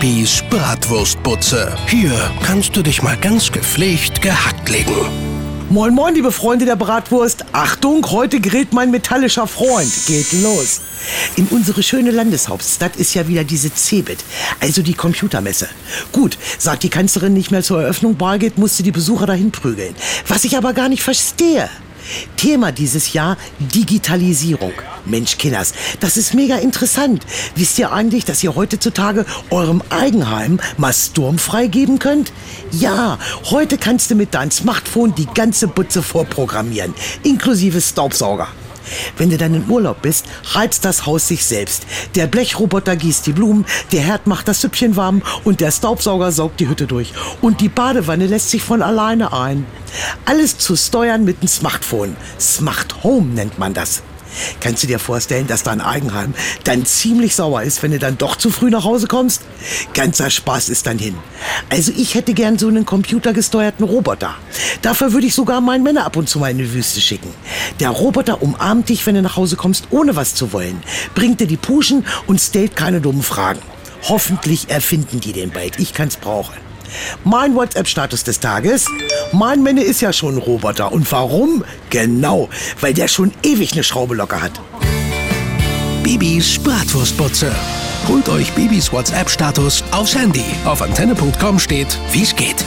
Bibis Bratwurstbutze. Hier kannst du dich mal ganz gepflegt gehackt legen. Moin moin, liebe Freunde der Bratwurst. Achtung, heute grillt mein metallischer Freund. Geht los. In unsere schöne Landeshauptstadt ist ja wieder diese CeBIT, also die Computermesse. Gut, sagt die Kanzlerin nicht mehr zur Eröffnung Bargeld, musste die Besucher dahin prügeln. Was ich aber gar nicht verstehe. Thema dieses Jahr Digitalisierung. Mensch, Kinders, das ist mega interessant. Wisst ihr eigentlich, dass ihr heutzutage eurem Eigenheim mal sturmfrei geben könnt? Ja, heute kannst du mit deinem Smartphone die ganze Butze vorprogrammieren, inklusive Staubsauger. Wenn du dann in Urlaub bist, heizt das Haus sich selbst. Der Blechroboter gießt die Blumen, der Herd macht das Süppchen warm und der Staubsauger saugt die Hütte durch. Und die Badewanne lässt sich von alleine ein. Alles zu steuern mit dem Smartphone. Smart Home nennt man das. Kannst du dir vorstellen, dass dein Eigenheim dann ziemlich sauer ist, wenn du dann doch zu früh nach Hause kommst? Ganzer Spaß ist dann hin. Also ich hätte gern so einen computergesteuerten Roboter. Dafür würde ich sogar meinen Männer ab und zu mal in die Wüste schicken. Der Roboter umarmt dich, wenn du nach Hause kommst, ohne was zu wollen. Bringt dir die Puschen und stellt keine dummen Fragen. Hoffentlich erfinden die den bald. Ich kann's brauchen. Mein WhatsApp-Status des Tages. Mein Männer ist ja schon ein Roboter. Und warum? Genau, weil der schon ewig eine Schraube locker hat. Bibis Bratwurstbutze. Holt euch Bibis WhatsApp-Status aufs Handy. Auf antenne.com steht, wie's geht.